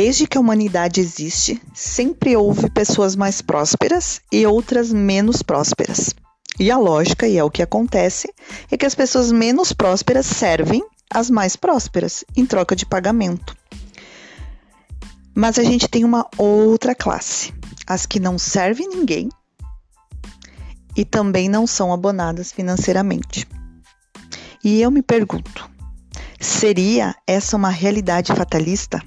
Desde que a humanidade existe, sempre houve pessoas mais prósperas e outras menos prósperas. E a lógica, e é o que acontece, é que as pessoas menos prósperas servem as mais prósperas em troca de pagamento. Mas a gente tem uma outra classe, as que não servem ninguém e também não são abonadas financeiramente. E eu me pergunto, seria essa uma realidade fatalista?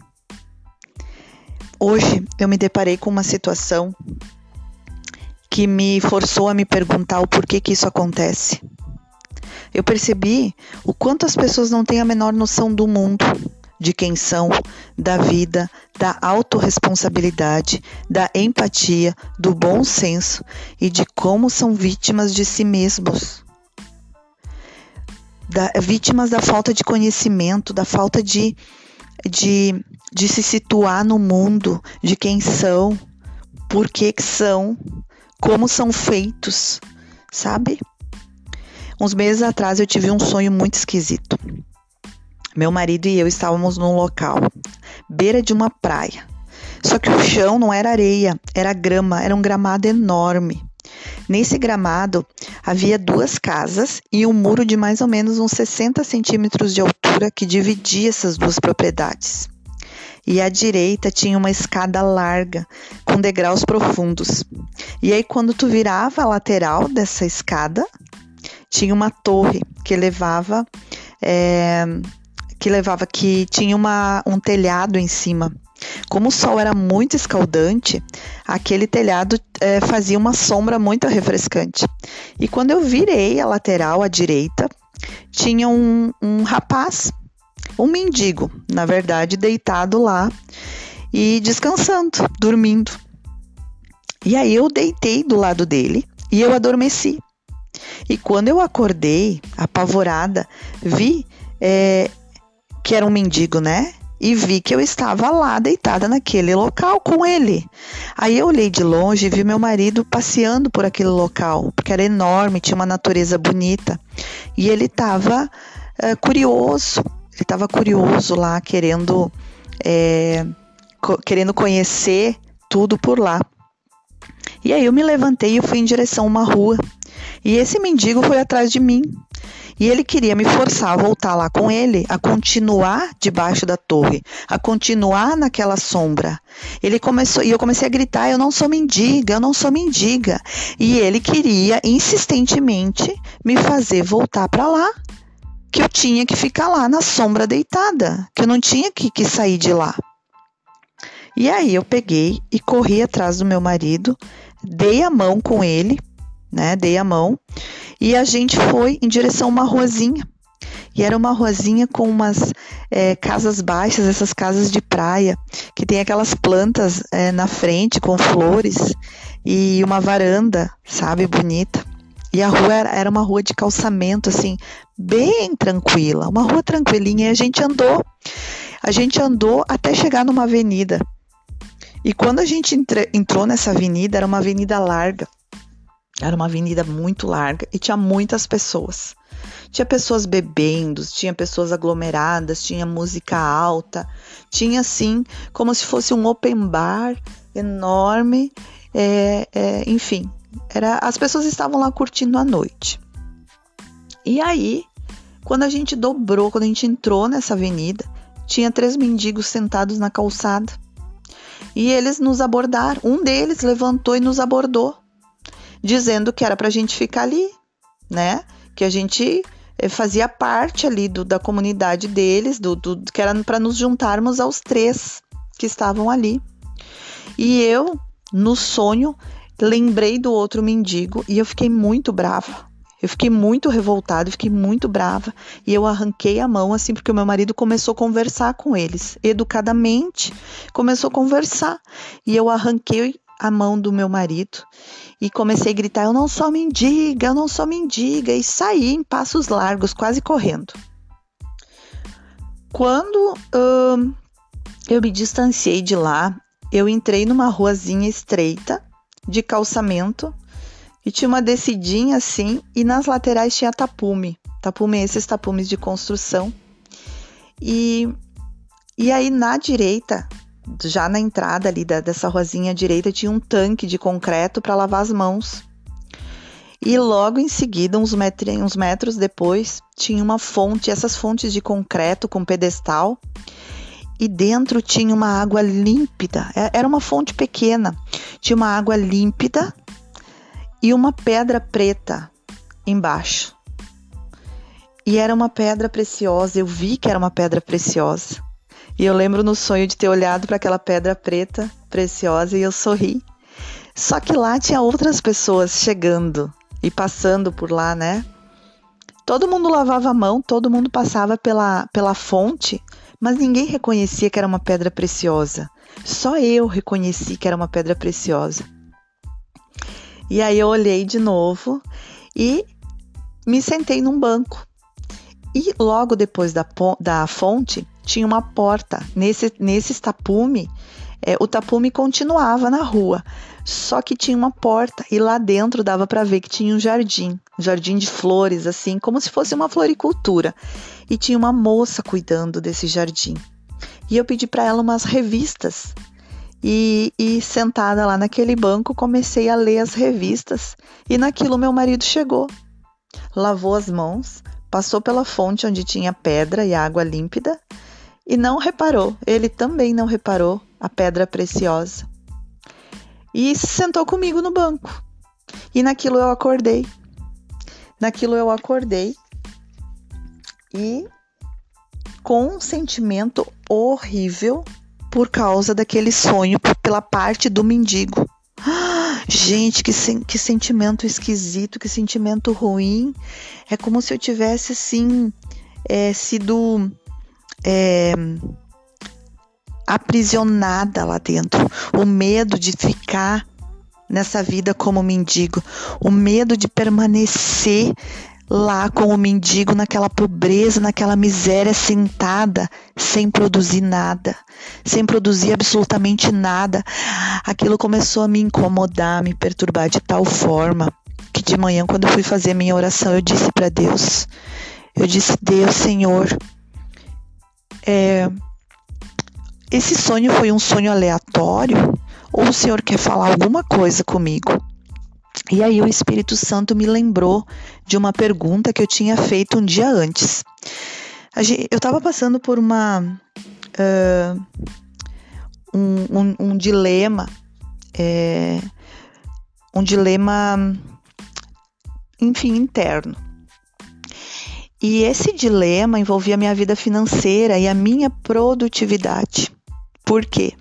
Hoje eu me deparei com uma situação que me forçou a me perguntar o porquê que isso acontece. Eu percebi o quanto as pessoas não têm a menor noção do mundo, de quem são, da vida, da autorresponsabilidade, da empatia, do bom senso e de como são vítimas de si mesmos. Da, vítimas da falta de conhecimento, da falta de, de, de se situar no mundo, de quem são, por que, que são, como são feitos, sabe? Uns meses atrás eu tive um sonho muito esquisito. Meu marido e eu estávamos num local, beira de uma praia. Só que o chão não era areia, era grama, era um gramado enorme. Nesse gramado havia duas casas e um muro de mais ou menos uns 60 centímetros de altura que dividia essas duas propriedades. E à direita tinha uma escada larga com degraus profundos. E aí, quando tu virava a lateral dessa escada, tinha uma torre que levava é, que levava que tinha uma, um telhado em cima. Como o sol era muito escaldante, aquele telhado é, fazia uma sombra muito refrescante. E quando eu virei a lateral à direita, tinha um, um rapaz, um mendigo, na verdade, deitado lá e descansando, dormindo. E aí eu deitei do lado dele e eu adormeci. E quando eu acordei, apavorada, vi é, que era um mendigo, né? E vi que eu estava lá deitada naquele local com ele. Aí eu olhei de longe e vi meu marido passeando por aquele local, porque era enorme, tinha uma natureza bonita. E ele estava é, curioso, ele estava curioso lá, querendo, é, co querendo conhecer tudo por lá. E aí eu me levantei e fui em direção a uma rua. E esse mendigo foi atrás de mim. E ele queria me forçar a voltar lá com ele, a continuar debaixo da torre, a continuar naquela sombra. Ele começou, e eu comecei a gritar: "Eu não sou mendiga, eu não sou mendiga". E ele queria insistentemente me fazer voltar para lá, que eu tinha que ficar lá na sombra deitada, que eu não tinha que, que sair de lá. E aí eu peguei e corri atrás do meu marido, dei a mão com ele, né? Dei a mão e a gente foi em direção a uma ruazinha. E era uma ruazinha com umas é, casas baixas, essas casas de praia, que tem aquelas plantas é, na frente com flores e uma varanda, sabe, bonita. E a rua era, era uma rua de calçamento, assim, bem tranquila, uma rua tranquilinha. E a gente andou, a gente andou até chegar numa avenida. E quando a gente entrou nessa avenida, era uma avenida larga. Era uma avenida muito larga e tinha muitas pessoas. Tinha pessoas bebendo, tinha pessoas aglomeradas, tinha música alta, tinha assim como se fosse um open bar enorme, é, é, enfim, era, as pessoas estavam lá curtindo a noite. E aí, quando a gente dobrou, quando a gente entrou nessa avenida, tinha três mendigos sentados na calçada. E eles nos abordaram. Um deles levantou e nos abordou dizendo que era para a gente ficar ali, né? Que a gente eh, fazia parte ali do, da comunidade deles, do, do que era para nos juntarmos aos três que estavam ali. E eu, no sonho, lembrei do outro mendigo e eu fiquei muito brava. Eu fiquei muito revoltada, fiquei muito brava e eu arranquei a mão assim porque o meu marido começou a conversar com eles, educadamente, começou a conversar e eu arranquei a mão do meu marido e comecei a gritar: Eu não sou mendiga, eu não sou mendiga, e saí em passos largos, quase correndo. Quando hum, eu me distanciei de lá, eu entrei numa ruazinha estreita de calçamento e tinha uma descidinha assim, e nas laterais tinha tapume. Tapume, esses tapumes de construção. E, e aí na direita já na entrada ali da, dessa ruazinha direita tinha um tanque de concreto para lavar as mãos. E logo em seguida, uns, metri, uns metros depois, tinha uma fonte, essas fontes de concreto com pedestal, e dentro tinha uma água límpida. É, era uma fonte pequena, tinha uma água límpida e uma pedra preta embaixo. E era uma pedra preciosa, eu vi que era uma pedra preciosa. E eu lembro no sonho de ter olhado para aquela pedra preta preciosa e eu sorri. Só que lá tinha outras pessoas chegando e passando por lá, né? Todo mundo lavava a mão, todo mundo passava pela, pela fonte, mas ninguém reconhecia que era uma pedra preciosa. Só eu reconheci que era uma pedra preciosa. E aí eu olhei de novo e me sentei num banco. E logo depois da, da fonte tinha uma porta. Nesse, nesse tapume, é, o tapume continuava na rua, só que tinha uma porta e lá dentro dava para ver que tinha um jardim, um jardim de flores, assim, como se fosse uma floricultura. E tinha uma moça cuidando desse jardim. E eu pedi para ela umas revistas. E, e sentada lá naquele banco, comecei a ler as revistas. E naquilo meu marido chegou, lavou as mãos, passou pela fonte onde tinha pedra e água límpida e não reparou, ele também não reparou a pedra preciosa e se sentou comigo no banco. E naquilo eu acordei. Naquilo eu acordei e com um sentimento horrível por causa daquele sonho pela parte do mendigo. Gente, que, sen que sentimento esquisito, que sentimento ruim. É como se eu tivesse assim é, sido é, aprisionada lá dentro, o medo de ficar nessa vida como mendigo, o medo de permanecer lá com o mendigo naquela pobreza, naquela miséria, sentada, sem produzir nada, sem produzir absolutamente nada. Aquilo começou a me incomodar, a me perturbar de tal forma que de manhã, quando eu fui fazer minha oração, eu disse para Deus: Eu disse, Deus, Senhor, é, esse sonho foi um sonho aleatório ou o Senhor quer falar alguma coisa comigo? E aí o Espírito Santo me lembrou de uma pergunta que eu tinha feito um dia antes. Eu estava passando por uma uh, um, um, um, dilema, é, um dilema, enfim, interno. E esse dilema envolvia minha vida financeira e a minha produtividade. Por quê?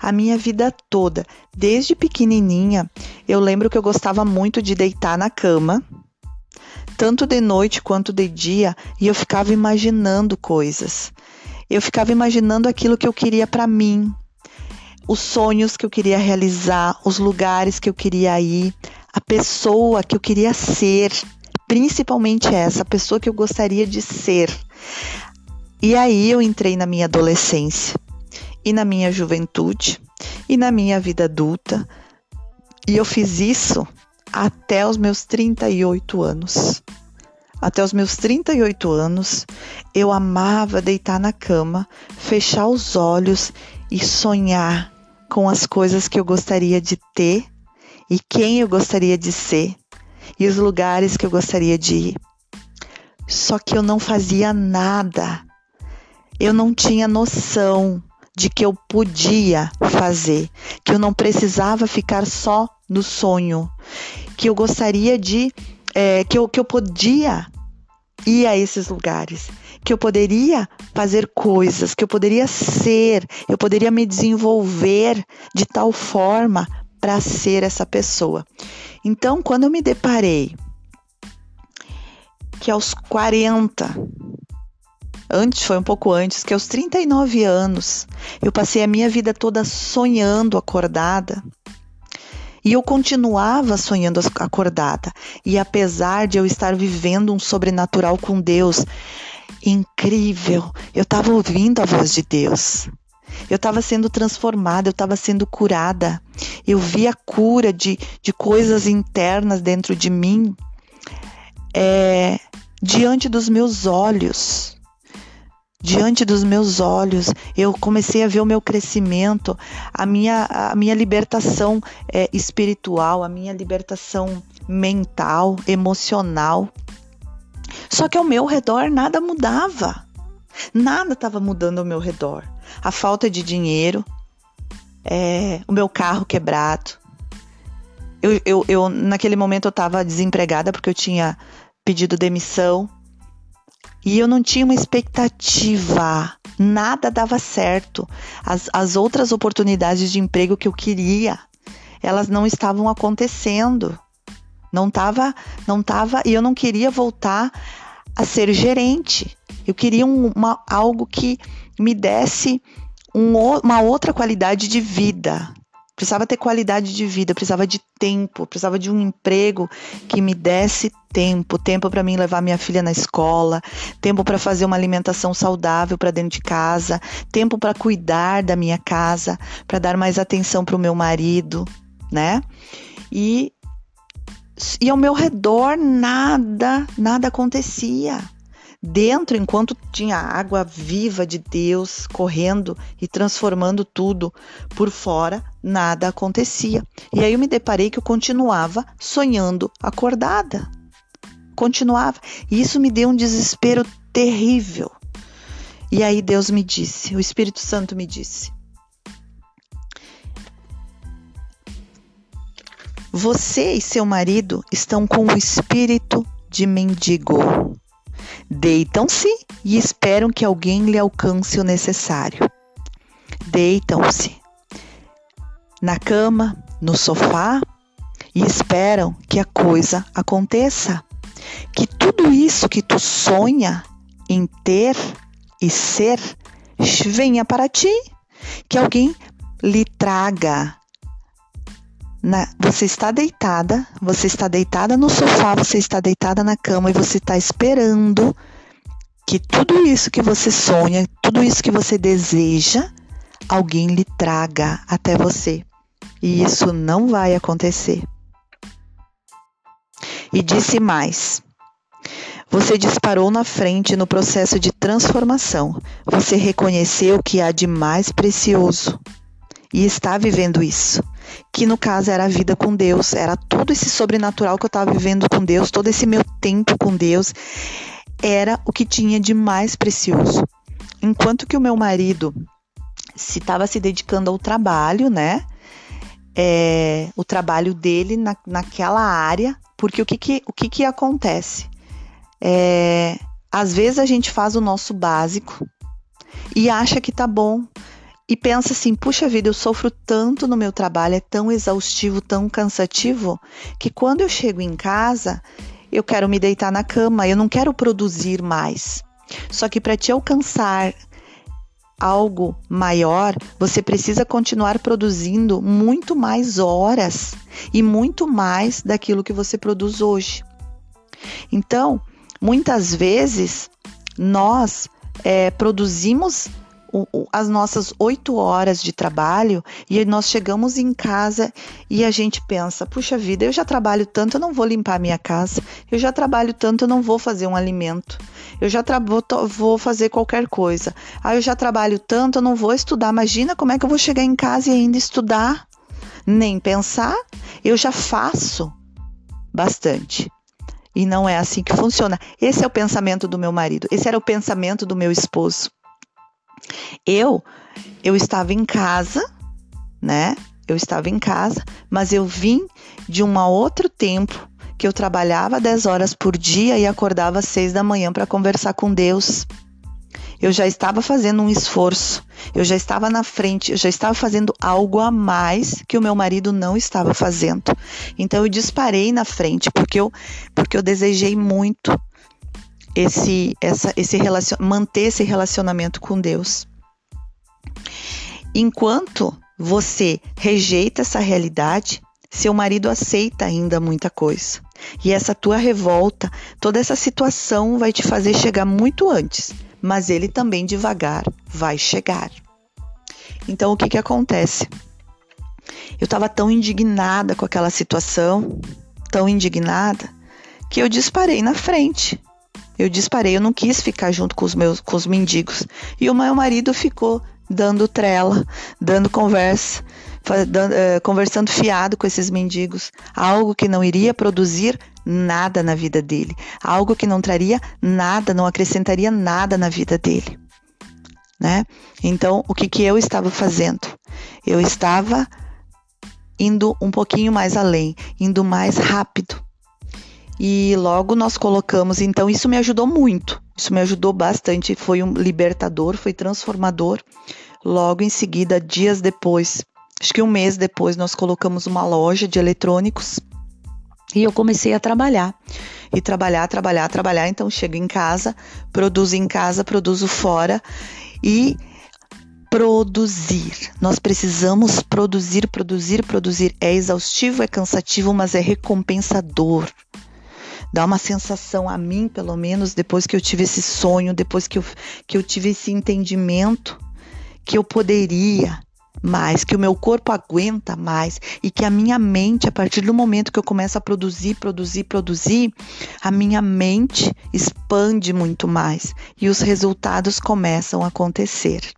A minha vida toda, desde pequenininha, eu lembro que eu gostava muito de deitar na cama, tanto de noite quanto de dia, e eu ficava imaginando coisas. Eu ficava imaginando aquilo que eu queria para mim, os sonhos que eu queria realizar, os lugares que eu queria ir, a pessoa que eu queria ser, principalmente essa pessoa que eu gostaria de ser. E aí eu entrei na minha adolescência e na minha juventude e na minha vida adulta. E eu fiz isso até os meus 38 anos. Até os meus 38 anos, eu amava deitar na cama, fechar os olhos e sonhar com as coisas que eu gostaria de ter e quem eu gostaria de ser e os lugares que eu gostaria de ir. Só que eu não fazia nada. Eu não tinha noção de que eu podia fazer, que eu não precisava ficar só no sonho, que eu gostaria de, é, que, eu, que eu podia ir a esses lugares, que eu poderia fazer coisas, que eu poderia ser, eu poderia me desenvolver de tal forma para ser essa pessoa. Então, quando eu me deparei que aos 40 antes, foi um pouco antes, que aos 39 anos eu passei a minha vida toda sonhando acordada. E eu continuava sonhando acordada. E apesar de eu estar vivendo um sobrenatural com Deus incrível, eu estava ouvindo a voz de Deus. Eu estava sendo transformada, eu estava sendo curada. Eu vi a cura de, de coisas internas dentro de mim é, diante dos meus olhos. diante dos meus olhos. Eu comecei a ver o meu crescimento, a minha, a minha libertação é, espiritual, a minha libertação mental, emocional. Só que ao meu redor nada mudava. Nada estava mudando ao meu redor. A falta de dinheiro, é, o meu carro quebrado. Eu, eu, eu naquele momento eu estava desempregada porque eu tinha pedido demissão e eu não tinha uma expectativa. Nada dava certo. As, as outras oportunidades de emprego que eu queria, elas não estavam acontecendo. Não estava, não tava, e eu não queria voltar a ser gerente. Eu queria um, uma, algo que me desse um, uma outra qualidade de vida. Precisava ter qualidade de vida, precisava de tempo, precisava de um emprego que me desse tempo, tempo para mim levar minha filha na escola, tempo para fazer uma alimentação saudável para dentro de casa, tempo para cuidar da minha casa, para dar mais atenção para o meu marido, né? E e ao meu redor nada, nada acontecia. Dentro, enquanto tinha água viva de Deus correndo e transformando tudo, por fora nada acontecia. E aí eu me deparei que eu continuava sonhando acordada. Continuava. E isso me deu um desespero terrível. E aí Deus me disse, o Espírito Santo me disse: Você e seu marido estão com o espírito de mendigo. Deitam-se e esperam que alguém lhe alcance o necessário. Deitam-se na cama, no sofá e esperam que a coisa aconteça. Que tudo isso que tu sonha em ter e ser venha para ti. Que alguém lhe traga na, você está deitada, você está deitada no sofá, você está deitada na cama e você está esperando que tudo isso que você sonha, tudo isso que você deseja, alguém lhe traga até você. E isso não vai acontecer. E disse mais: Você disparou na frente no processo de transformação. Você reconheceu o que há de mais precioso e está vivendo isso que no caso era a vida com Deus, era todo esse sobrenatural que eu estava vivendo com Deus, todo esse meu tempo com Deus, era o que tinha de mais precioso. Enquanto que o meu marido se estava se dedicando ao trabalho, né? É, o trabalho dele na, naquela área, porque o que que, o que, que acontece? É, às vezes a gente faz o nosso básico e acha que tá bom, e pensa assim: puxa vida, eu sofro tanto no meu trabalho, é tão exaustivo, tão cansativo, que quando eu chego em casa, eu quero me deitar na cama, eu não quero produzir mais. Só que para te alcançar algo maior, você precisa continuar produzindo muito mais horas e muito mais daquilo que você produz hoje. Então, muitas vezes nós é, produzimos as nossas oito horas de trabalho e nós chegamos em casa e a gente pensa: puxa vida, eu já trabalho tanto, eu não vou limpar minha casa, eu já trabalho tanto, eu não vou fazer um alimento, eu já vou, vou fazer qualquer coisa. Ah, eu já trabalho tanto, eu não vou estudar. Imagina como é que eu vou chegar em casa e ainda estudar? Nem pensar, eu já faço bastante. E não é assim que funciona. Esse é o pensamento do meu marido, esse era o pensamento do meu esposo. Eu eu estava em casa, né? Eu estava em casa, mas eu vim de um outro tempo que eu trabalhava 10 horas por dia e acordava às 6 da manhã para conversar com Deus. Eu já estava fazendo um esforço, eu já estava na frente, eu já estava fazendo algo a mais que o meu marido não estava fazendo. Então eu disparei na frente porque eu, porque eu desejei muito esse, essa, esse relacion, manter esse relacionamento com Deus. Enquanto você rejeita essa realidade, seu marido aceita ainda muita coisa. E essa tua revolta, toda essa situação vai te fazer chegar muito antes, mas ele também devagar vai chegar. Então o que que acontece? Eu estava tão indignada com aquela situação, tão indignada, que eu disparei na frente Eu disparei, eu não quis ficar junto com os meus com os mendigos. E o meu marido ficou dando trela, dando conversa, eh, conversando fiado com esses mendigos, algo que não iria produzir nada na vida dele, algo que não traria nada, não acrescentaria nada na vida dele. Né? Então, o que, que eu estava fazendo? Eu estava indo um pouquinho mais além, indo mais rápido. E logo nós colocamos, então isso me ajudou muito. Isso me ajudou bastante, foi um libertador, foi transformador. Logo em seguida, dias depois, acho que um mês depois, nós colocamos uma loja de eletrônicos e eu comecei a trabalhar. E trabalhar, trabalhar, trabalhar. Então, chego em casa, produzo em casa, produzo fora e produzir. Nós precisamos produzir, produzir, produzir. É exaustivo, é cansativo, mas é recompensador. Dá uma sensação a mim, pelo menos, depois que eu tive esse sonho, depois que eu, que eu tive esse entendimento, que eu poderia mais, que o meu corpo aguenta mais e que a minha mente, a partir do momento que eu começo a produzir, produzir, produzir, a minha mente expande muito mais e os resultados começam a acontecer.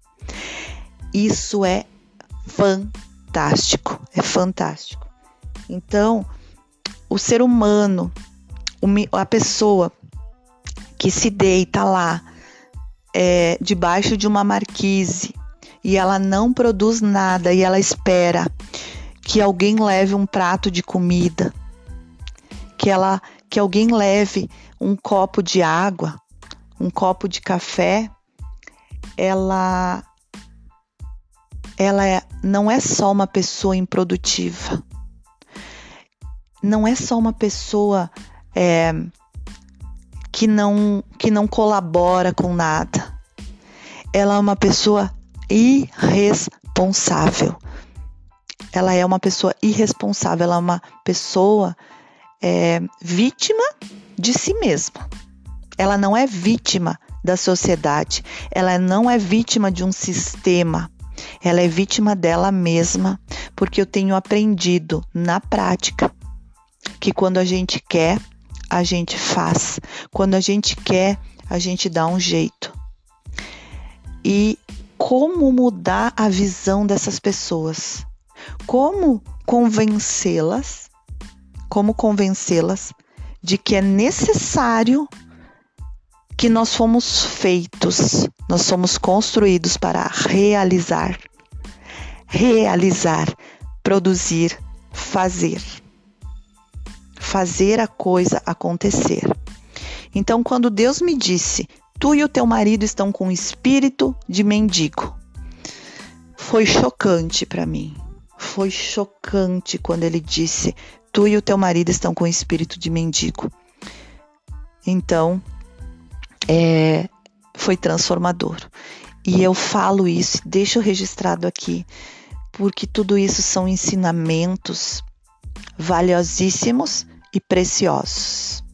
Isso é fantástico, é fantástico. Então, o ser humano, a pessoa que se deita lá é, debaixo de uma marquise e ela não produz nada e ela espera que alguém leve um prato de comida, que ela que alguém leve um copo de água, um copo de café, ela ela é, não é só uma pessoa improdutiva, não é só uma pessoa é, que não que não colabora com nada. Ela é uma pessoa irresponsável. Ela é uma pessoa irresponsável, ela é uma pessoa é, vítima de si mesma. Ela não é vítima da sociedade, ela não é vítima de um sistema, ela é vítima dela mesma, porque eu tenho aprendido na prática que quando a gente quer, a gente faz, quando a gente quer, a gente dá um jeito. E como mudar a visão dessas pessoas, como convencê-las, como convencê-las de que é necessário que nós fomos feitos, nós somos construídos para realizar, realizar, produzir, fazer, fazer a coisa acontecer. Então, quando Deus me disse, Tu e o teu marido estão com espírito de mendigo. Foi chocante para mim. Foi chocante quando ele disse: Tu e o teu marido estão com espírito de mendigo. Então, é, foi transformador. E eu falo isso, deixo registrado aqui, porque tudo isso são ensinamentos valiosíssimos e preciosos.